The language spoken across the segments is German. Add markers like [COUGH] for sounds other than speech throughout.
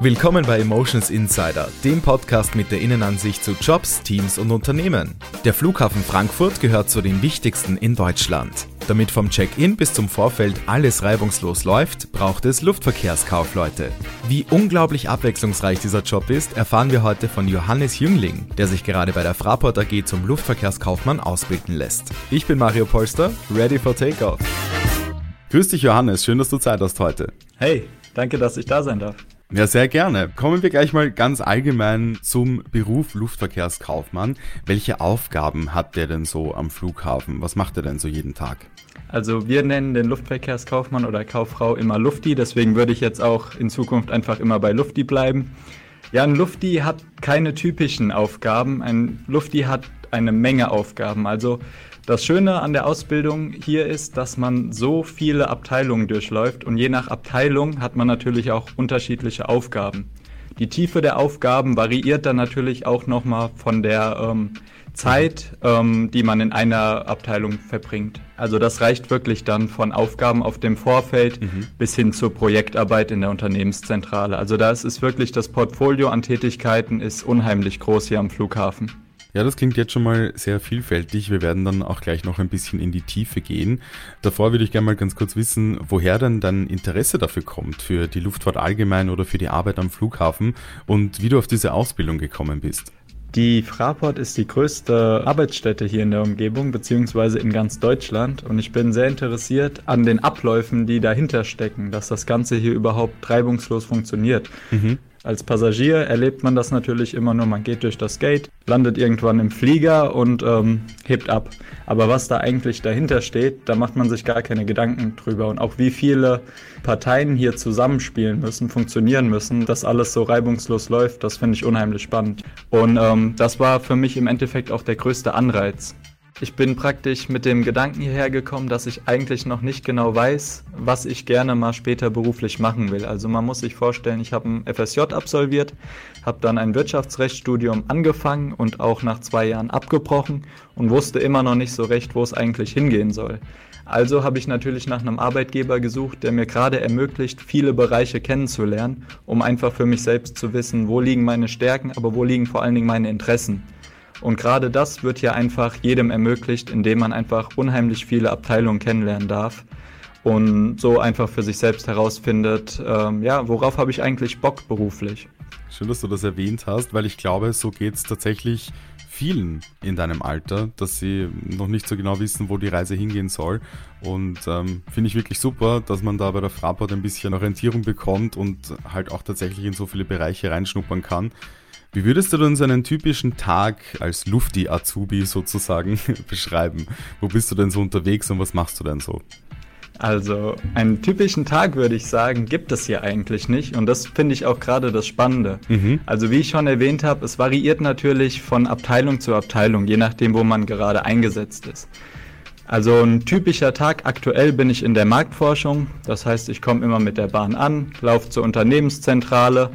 Willkommen bei Emotions Insider, dem Podcast mit der Innenansicht zu Jobs, Teams und Unternehmen. Der Flughafen Frankfurt gehört zu den wichtigsten in Deutschland. Damit vom Check-in bis zum Vorfeld alles reibungslos läuft, braucht es Luftverkehrskaufleute. Wie unglaublich abwechslungsreich dieser Job ist, erfahren wir heute von Johannes Jüngling, der sich gerade bei der Fraport AG zum Luftverkehrskaufmann ausbilden lässt. Ich bin Mario Polster, ready for Takeoff. Grüß dich Johannes, schön, dass du Zeit hast heute. Hey, danke, dass ich da sein darf. Ja, sehr gerne. Kommen wir gleich mal ganz allgemein zum Beruf Luftverkehrskaufmann. Welche Aufgaben hat der denn so am Flughafen? Was macht er denn so jeden Tag? Also wir nennen den Luftverkehrskaufmann oder Kauffrau immer Lufti, deswegen würde ich jetzt auch in Zukunft einfach immer bei Lufti bleiben. Ja, ein Lufti hat keine typischen Aufgaben. Ein Lufti hat eine Menge Aufgaben. Also das Schöne an der Ausbildung hier ist, dass man so viele Abteilungen durchläuft und je nach Abteilung hat man natürlich auch unterschiedliche Aufgaben. Die Tiefe der Aufgaben variiert dann natürlich auch nochmal von der ähm, Zeit, ähm, die man in einer Abteilung verbringt. Also das reicht wirklich dann von Aufgaben auf dem Vorfeld mhm. bis hin zur Projektarbeit in der Unternehmenszentrale. Also da ist es wirklich, das Portfolio an Tätigkeiten ist unheimlich groß hier am Flughafen. Ja, das klingt jetzt schon mal sehr vielfältig. Wir werden dann auch gleich noch ein bisschen in die Tiefe gehen. Davor würde ich gerne mal ganz kurz wissen, woher dann dein Interesse dafür kommt, für die Luftfahrt allgemein oder für die Arbeit am Flughafen und wie du auf diese Ausbildung gekommen bist. Die Fraport ist die größte Arbeitsstätte hier in der Umgebung, beziehungsweise in ganz Deutschland. Und ich bin sehr interessiert an den Abläufen, die dahinter stecken, dass das Ganze hier überhaupt reibungslos funktioniert. Mhm. Als Passagier erlebt man das natürlich immer nur, man geht durch das Gate, landet irgendwann im Flieger und ähm, hebt ab. Aber was da eigentlich dahinter steht, da macht man sich gar keine Gedanken drüber. Und auch wie viele Parteien hier zusammenspielen müssen, funktionieren müssen, dass alles so reibungslos läuft, das finde ich unheimlich spannend. Und ähm, das war für mich im Endeffekt auch der größte Anreiz. Ich bin praktisch mit dem Gedanken hierher gekommen, dass ich eigentlich noch nicht genau weiß, was ich gerne mal später beruflich machen will. Also man muss sich vorstellen, ich habe ein FSJ absolviert, habe dann ein Wirtschaftsrechtsstudium angefangen und auch nach zwei Jahren abgebrochen und wusste immer noch nicht so recht, wo es eigentlich hingehen soll. Also habe ich natürlich nach einem Arbeitgeber gesucht, der mir gerade ermöglicht, viele Bereiche kennenzulernen, um einfach für mich selbst zu wissen, wo liegen meine Stärken, aber wo liegen vor allen Dingen meine Interessen. Und gerade das wird hier einfach jedem ermöglicht, indem man einfach unheimlich viele Abteilungen kennenlernen darf und so einfach für sich selbst herausfindet, ähm, ja, worauf habe ich eigentlich Bock beruflich. Schön, dass du das erwähnt hast, weil ich glaube, so geht es tatsächlich vielen in deinem Alter, dass sie noch nicht so genau wissen, wo die Reise hingehen soll. Und ähm, finde ich wirklich super, dass man da bei der Fraport ein bisschen Orientierung bekommt und halt auch tatsächlich in so viele Bereiche reinschnuppern kann. Wie würdest du denn so einen typischen Tag als Lufti-Azubi sozusagen [LAUGHS] beschreiben? Wo bist du denn so unterwegs und was machst du denn so? Also einen typischen Tag würde ich sagen, gibt es hier eigentlich nicht. Und das finde ich auch gerade das Spannende. Mhm. Also wie ich schon erwähnt habe, es variiert natürlich von Abteilung zu Abteilung, je nachdem, wo man gerade eingesetzt ist. Also ein typischer Tag, aktuell bin ich in der Marktforschung. Das heißt, ich komme immer mit der Bahn an, laufe zur Unternehmenszentrale,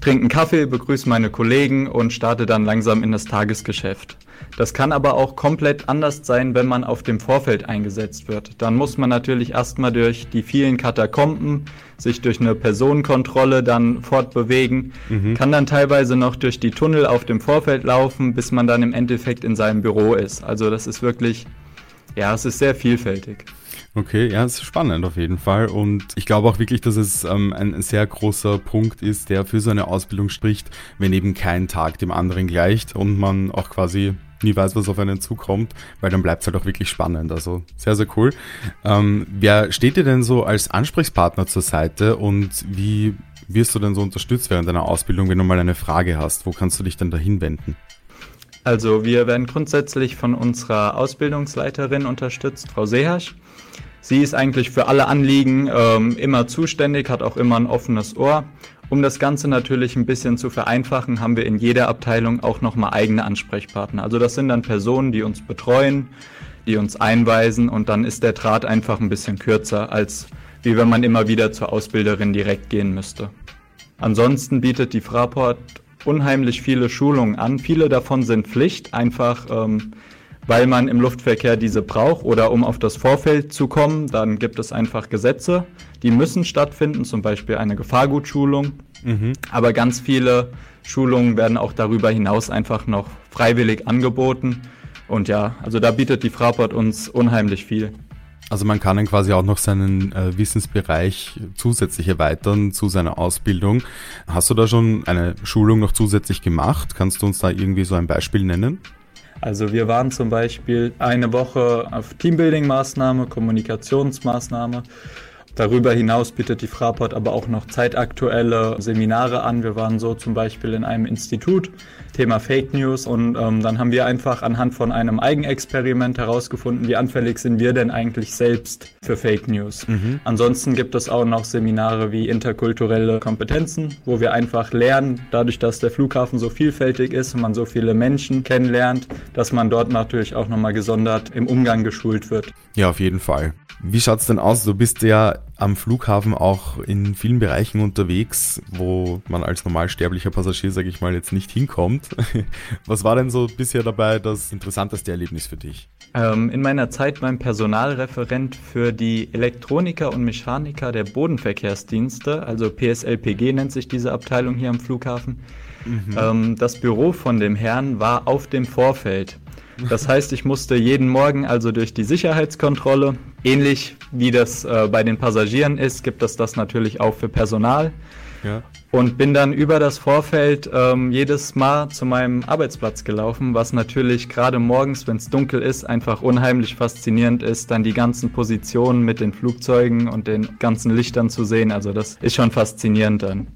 trinke einen Kaffee, begrüße meine Kollegen und starte dann langsam in das Tagesgeschäft. Das kann aber auch komplett anders sein, wenn man auf dem Vorfeld eingesetzt wird. Dann muss man natürlich erstmal durch die vielen Katakomben sich durch eine Personenkontrolle dann fortbewegen, mhm. kann dann teilweise noch durch die Tunnel auf dem Vorfeld laufen, bis man dann im Endeffekt in seinem Büro ist. Also das ist wirklich, ja, es ist sehr vielfältig. Okay, ja, es ist spannend auf jeden Fall. Und ich glaube auch wirklich, dass es ähm, ein sehr großer Punkt ist, der für so eine Ausbildung spricht, wenn eben kein Tag dem anderen gleicht und man auch quasi nie weiß, was auf einen zukommt, weil dann bleibt es halt auch wirklich spannend. Also sehr, sehr cool. Ähm, wer steht dir denn so als Ansprechpartner zur Seite und wie wirst du denn so unterstützt während deiner Ausbildung, wenn du mal eine Frage hast? Wo kannst du dich denn da hinwenden? Also wir werden grundsätzlich von unserer Ausbildungsleiterin unterstützt, Frau Sehasch. Sie ist eigentlich für alle Anliegen ähm, immer zuständig, hat auch immer ein offenes Ohr. Um das Ganze natürlich ein bisschen zu vereinfachen, haben wir in jeder Abteilung auch nochmal eigene Ansprechpartner. Also das sind dann Personen, die uns betreuen, die uns einweisen und dann ist der Draht einfach ein bisschen kürzer, als wie wenn man immer wieder zur Ausbilderin direkt gehen müsste. Ansonsten bietet die Fraport unheimlich viele Schulungen an. Viele davon sind Pflicht, einfach ähm, weil man im Luftverkehr diese braucht oder um auf das Vorfeld zu kommen, dann gibt es einfach Gesetze, die müssen stattfinden, zum Beispiel eine Gefahrgutschulung. Mhm. Aber ganz viele Schulungen werden auch darüber hinaus einfach noch freiwillig angeboten. Und ja, also da bietet die Fraport uns unheimlich viel. Also man kann dann quasi auch noch seinen äh, Wissensbereich zusätzlich erweitern zu seiner Ausbildung. Hast du da schon eine Schulung noch zusätzlich gemacht? Kannst du uns da irgendwie so ein Beispiel nennen? Also wir waren zum Beispiel eine Woche auf Teambuilding-Maßnahme, Kommunikationsmaßnahme Darüber hinaus bietet die Fraport aber auch noch zeitaktuelle Seminare an. Wir waren so zum Beispiel in einem Institut, Thema Fake News. Und ähm, dann haben wir einfach anhand von einem Eigenexperiment herausgefunden, wie anfällig sind wir denn eigentlich selbst für Fake News. Mhm. Ansonsten gibt es auch noch Seminare wie interkulturelle Kompetenzen, wo wir einfach lernen, dadurch, dass der Flughafen so vielfältig ist und man so viele Menschen kennenlernt, dass man dort natürlich auch nochmal gesondert im Umgang geschult wird. Ja, auf jeden Fall. Wie schaut's denn aus? Du bist ja am Flughafen auch in vielen Bereichen unterwegs, wo man als normalsterblicher Passagier, sage ich mal, jetzt nicht hinkommt. [LAUGHS] Was war denn so bisher dabei das interessanteste Erlebnis für dich? Ähm, in meiner Zeit beim Personalreferent für die Elektroniker und Mechaniker der Bodenverkehrsdienste, also PSLPG nennt sich diese Abteilung hier am Flughafen. Mhm. Ähm, das Büro von dem Herrn war auf dem Vorfeld. Das heißt, ich musste jeden Morgen also durch die Sicherheitskontrolle, ähnlich wie das äh, bei den Passagieren ist, gibt es das natürlich auch für Personal. Ja. Und bin dann über das Vorfeld ähm, jedes Mal zu meinem Arbeitsplatz gelaufen, was natürlich gerade morgens, wenn es dunkel ist, einfach unheimlich faszinierend ist, dann die ganzen Positionen mit den Flugzeugen und den ganzen Lichtern zu sehen. Also das ist schon faszinierend dann.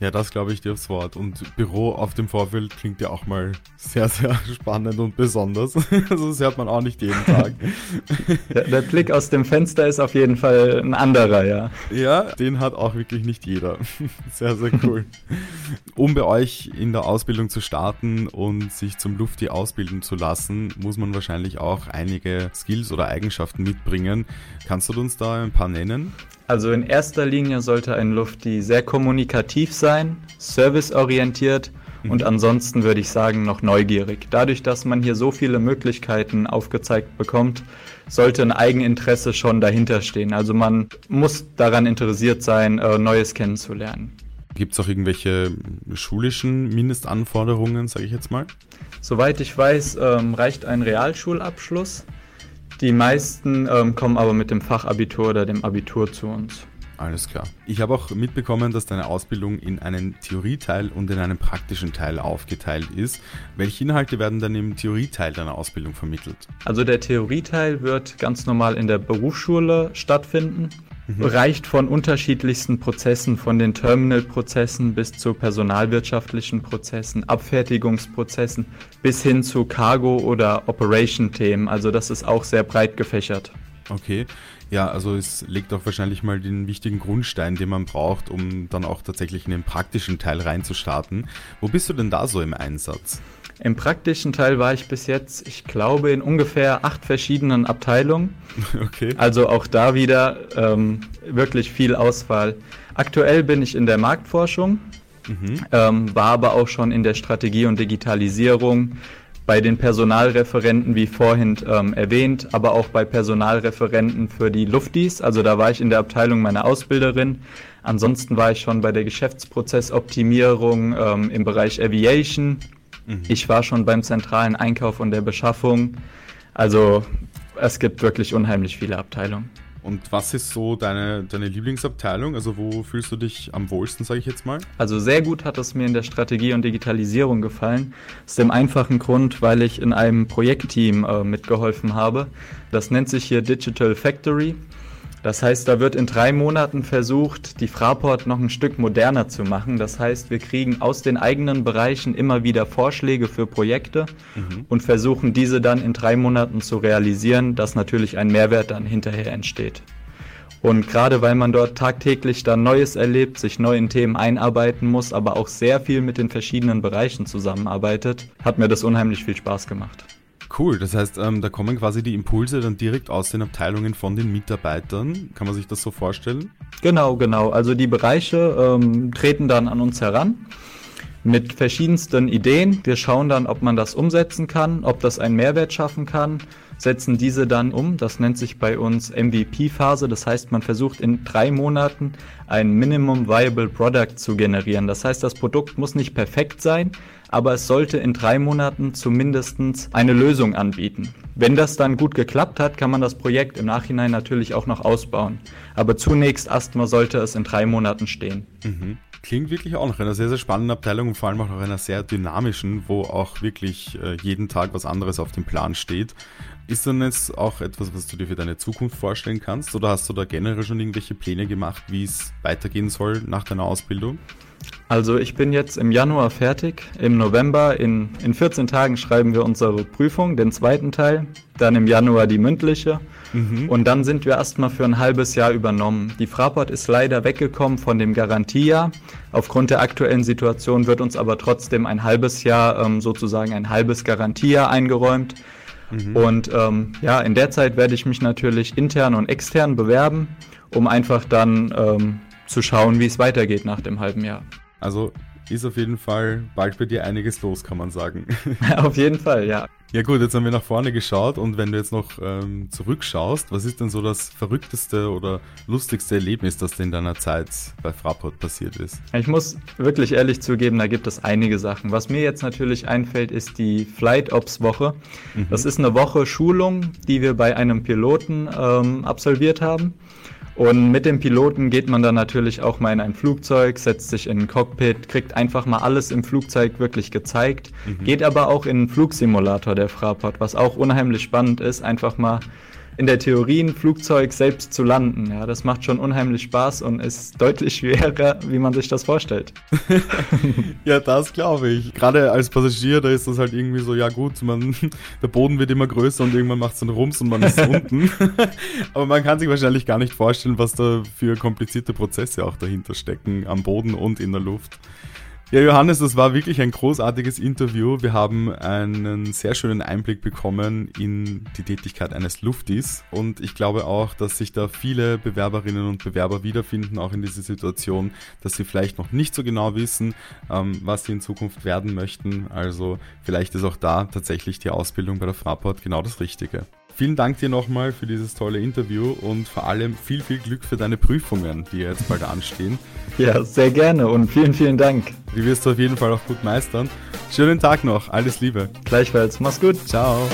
Ja, das glaube ich dir aufs Wort. Und Büro auf dem Vorfeld klingt ja auch mal sehr, sehr [LAUGHS] spannend und besonders. [LAUGHS] Also das hört man auch nicht jeden Tag. Der, der, Blick aus dem Fenster ist auf jeden Fall ein anderer, ja. Ja, den hat auch wirklich nicht jeder. [LAUGHS] Sehr, sehr cool. Um bei euch in der Ausbildung zu starten und sich zum Lufti ausbilden zu lassen, muss man wahrscheinlich auch einige Skills oder Eigenschaften mitbringen. Kannst du uns da ein paar nennen? Also in erster Linie sollte ein Lufti sehr kommunikativ sein, serviceorientiert mhm. und ansonsten würde ich sagen noch neugierig. Dadurch, dass man hier so viele Möglichkeiten aufgezeigt bekommt, sollte ein Eigeninteresse schon dahinter stehen. Also man muss daran interessiert sein, äh, Neues kennenzulernen. Gibt es auch irgendwelche schulischen Mindestanforderungen, sage ich jetzt mal? Soweit ich weiß, ähm, reicht ein Realschulabschluss. Die meisten ähm, kommen aber mit dem Fachabitur oder dem Abitur zu uns. Alles klar. Ich habe auch mitbekommen, dass deine Ausbildung in einen Theorieteil und in einen praktischen Teil aufgeteilt ist. Welche Inhalte werden dann im Theorieteil deiner Ausbildung vermittelt? Also der Theorieteil wird ganz normal in der Berufsschule stattfinden mhm. reicht von unterschiedlichsten Prozessen, von den Terminal-Prozessen bis zu personalwirtschaftlichen Prozessen, Abfertigungsprozessen bis hin zu Cargo- oder Operation-Themen. Also das ist auch sehr breit gefächert. Okay. Ja, also es legt auch wahrscheinlich mal den wichtigen Grundstein, den man braucht, um dann auch tatsächlich in den praktischen Teil reinzustarten. Wo bist du denn da so im Einsatz? Im praktischen Teil war ich bis jetzt, ich glaube, in ungefähr acht verschiedenen Abteilungen. [LAUGHS] Okay. Also auch da wieder ähm, wirklich viel Auswahl. Aktuell bin ich in der Marktforschung, mhm. ähm, war aber auch schon in der Strategie und Digitalisierung, bei den Personalreferenten, wie vorhin ähm, erwähnt, aber auch bei Personalreferenten für die Luftis. Also da war ich in der Abteilung meiner Ausbilderin. Ansonsten war ich schon bei der Geschäftsprozessoptimierung ähm, im Bereich Aviation Mhm. Ich war schon beim zentralen Einkauf und der Beschaffung. Also es gibt wirklich unheimlich viele Abteilungen. Und was ist so deine, deine Lieblingsabteilung? Also wo fühlst du dich am wohlsten, sage ich jetzt mal? Also sehr gut hat es mir in der Strategie und Digitalisierung gefallen. Aus dem einfachen Grund, weil ich in einem Projektteam äh, mitgeholfen habe. Das nennt sich hier Digital Factory. Das heißt, da wird in drei Monaten versucht, die Fraport noch ein Stück moderner zu machen. Das heißt, wir kriegen aus den eigenen Bereichen immer wieder Vorschläge für Projekte mhm. und versuchen diese dann in drei Monaten zu realisieren, dass natürlich ein Mehrwert dann hinterher entsteht. Und gerade weil man dort tagtäglich dann Neues erlebt, sich neu in Themen einarbeiten muss, aber auch sehr viel mit den verschiedenen Bereichen zusammenarbeitet, hat mir das unheimlich viel Spaß gemacht. Cool, das heißt, ähm, da kommen quasi die Impulse dann direkt aus den Abteilungen von den Mitarbeitern. Kann man sich das so vorstellen? Genau, genau. Also die Bereiche ähm, treten dann an uns heran. mit verschiedensten Ideen. Wir schauen dann, ob man das umsetzen kann, ob das einen Mehrwert schaffen kann, setzen diese dann um. Das nennt sich bei uns MVP-Phase. Das heißt, man versucht in drei Monaten ein Minimum Viable Product zu generieren. Das heißt, das Produkt muss nicht perfekt sein, aber es sollte in drei Monaten zumindest eine Lösung anbieten. Wenn das dann gut geklappt hat, kann man das Projekt im Nachhinein natürlich auch noch ausbauen. Aber zunächst erstmal sollte es in drei Monaten stehen. Mhm klingt wirklich auch nach einer sehr, sehr spannenden Abteilung und vor allem auch nach einer sehr dynamischen, wo auch wirklich äh, jeden Tag was anderes auf dem Plan steht. Ist dann jetzt auch etwas, was du dir für deine Zukunft vorstellen kannst oder hast du da generell schon irgendwelche Pläne gemacht, wie es weitergehen soll nach deiner Ausbildung? Also ich bin jetzt im Januar fertig. Im November, in, in 14 Tagen schreiben wir unsere Prüfung, den zweiten Teil. Dann im Januar die mündliche. Mhm. Und dann sind wir erstmal für ein halbes Jahr übernommen. Die Fraport ist leider weggekommen von dem Garantiejahr. Aufgrund der aktuellen Situation wird uns aber trotzdem ein halbes Jahr, ähm, sozusagen ein halbes Garantiejahr eingeräumt. Mhm. Und ähm, ja, in der Zeit werde ich mich natürlich intern und extern bewerben, um einfach dann ähm, zu schauen, wie es weitergeht nach dem halben Jahr. Also ist auf jeden Fall bald bei dir einiges los, kann man sagen. [LAUGHS] auf jeden Fall, ja. Ja gut, jetzt haben wir nach vorne geschaut und wenn du jetzt noch ähm, zurückschaust, was ist denn so das verrückteste oder lustigste Erlebnis, das in deiner Zeit bei Fraport passiert ist? Ich muss wirklich ehrlich zugeben, da gibt es einige Sachen. Was mir jetzt natürlich einfällt, ist die Flight Ops Woche. Mhm. Das ist eine Woche Schulung, die wir bei einem Piloten ähm, absolviert haben. Und mit dem Piloten geht man dann natürlich auch mal in ein Flugzeug, setzt sich in ein Cockpit, kriegt einfach mal alles im Flugzeug wirklich gezeigt, mhm. geht aber auch in einen Flugsimulator der Fraport, was auch unheimlich spannend ist, einfach mal in der Theorie ein Flugzeug selbst zu landen. Ja, das macht schon unheimlich Spaß und ist deutlich schwerer, wie man sich das vorstellt. [LAUGHS] ja, das glaube ich. Gerade als Passagier, da ist das halt irgendwie so, ja gut, man, [LAUGHS] der Boden wird immer größer und irgendwann macht es einen Rums und man ist [LAUGHS] unten. Aber man kann sich wahrscheinlich gar nicht vorstellen, was da für komplizierte Prozesse auch dahinter stecken, am Boden und in der Luft. Ja, Johannes, das war wirklich ein großartiges Interview. Wir haben einen sehr schönen Einblick bekommen in die Tätigkeit eines Luftis und ich glaube auch, dass sich da viele Bewerberinnen und Bewerber wiederfinden, auch in dieser Situation, dass sie vielleicht noch nicht so genau wissen, ähm, was sie in Zukunft werden möchten. Also vielleicht ist auch da tatsächlich die Ausbildung bei der Fraport genau das Richtige. Vielen Dank dir nochmal für dieses tolle Interview und vor allem viel, viel Glück für deine Prüfungen, die jetzt bald anstehen. Ja, sehr gerne und vielen, vielen Dank. Die wirst du auf jeden Fall auch gut meistern. Schönen Tag noch, alles Liebe. Gleichfalls, mach's gut. Ciao.